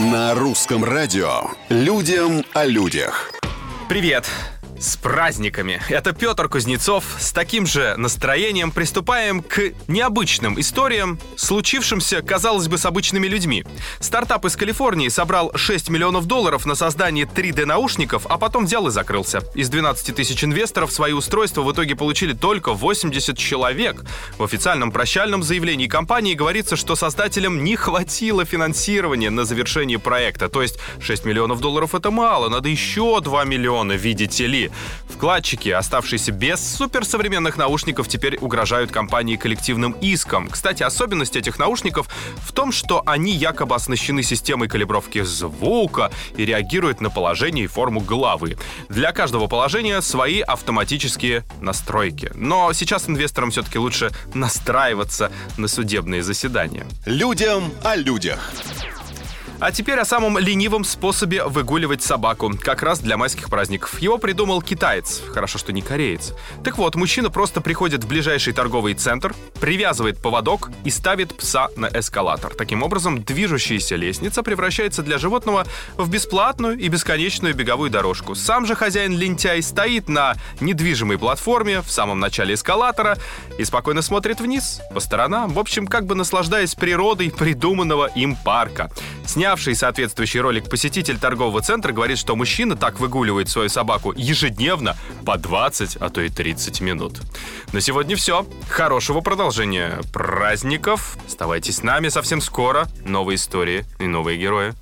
На русском радио «Людям о людях». Привет! С праздниками! Это Петр Кузнецов. С таким же настроением приступаем к необычным историям, случившимся, казалось бы, с обычными людьми. Стартап из Калифорнии собрал 6 миллионов долларов на создание 3D-наушников, а потом взял и закрылся. Из 12 тысяч инвесторов свои устройства в итоге получили только 80 человек. В официальном прощальном заявлении компании говорится, что создателям не хватило финансирования на завершение проекта. То есть 6 миллионов долларов это мало, надо еще 2 миллиона, видите ли. Вкладчики, оставшиеся без суперсовременных наушников, теперь угрожают компании коллективным иском. Кстати, особенность этих наушников в том, что они якобы оснащены системой калибровки звука и реагируют на положение и форму головы. Для каждого положения свои автоматические настройки. Но сейчас инвесторам все-таки лучше настраиваться на судебные заседания. Людям о людях. А теперь о самом ленивом способе выгуливать собаку, как раз для майских праздников. Его придумал китаец, хорошо, что не кореец. Так вот, мужчина просто приходит в ближайший торговый центр, привязывает поводок и ставит пса на эскалатор. Таким образом, движущаяся лестница превращается для животного в бесплатную и бесконечную беговую дорожку. Сам же хозяин-лентяй стоит на недвижимой платформе в самом начале эскалатора и спокойно смотрит вниз, по сторонам, в общем, как бы наслаждаясь природой придуманного им парка. Сняв Снявший соответствующий ролик посетитель торгового центра говорит, что мужчина так выгуливает свою собаку ежедневно по 20, а то и 30 минут. На сегодня все. Хорошего продолжения праздников. Оставайтесь с нами совсем скоро. Новые истории и новые герои.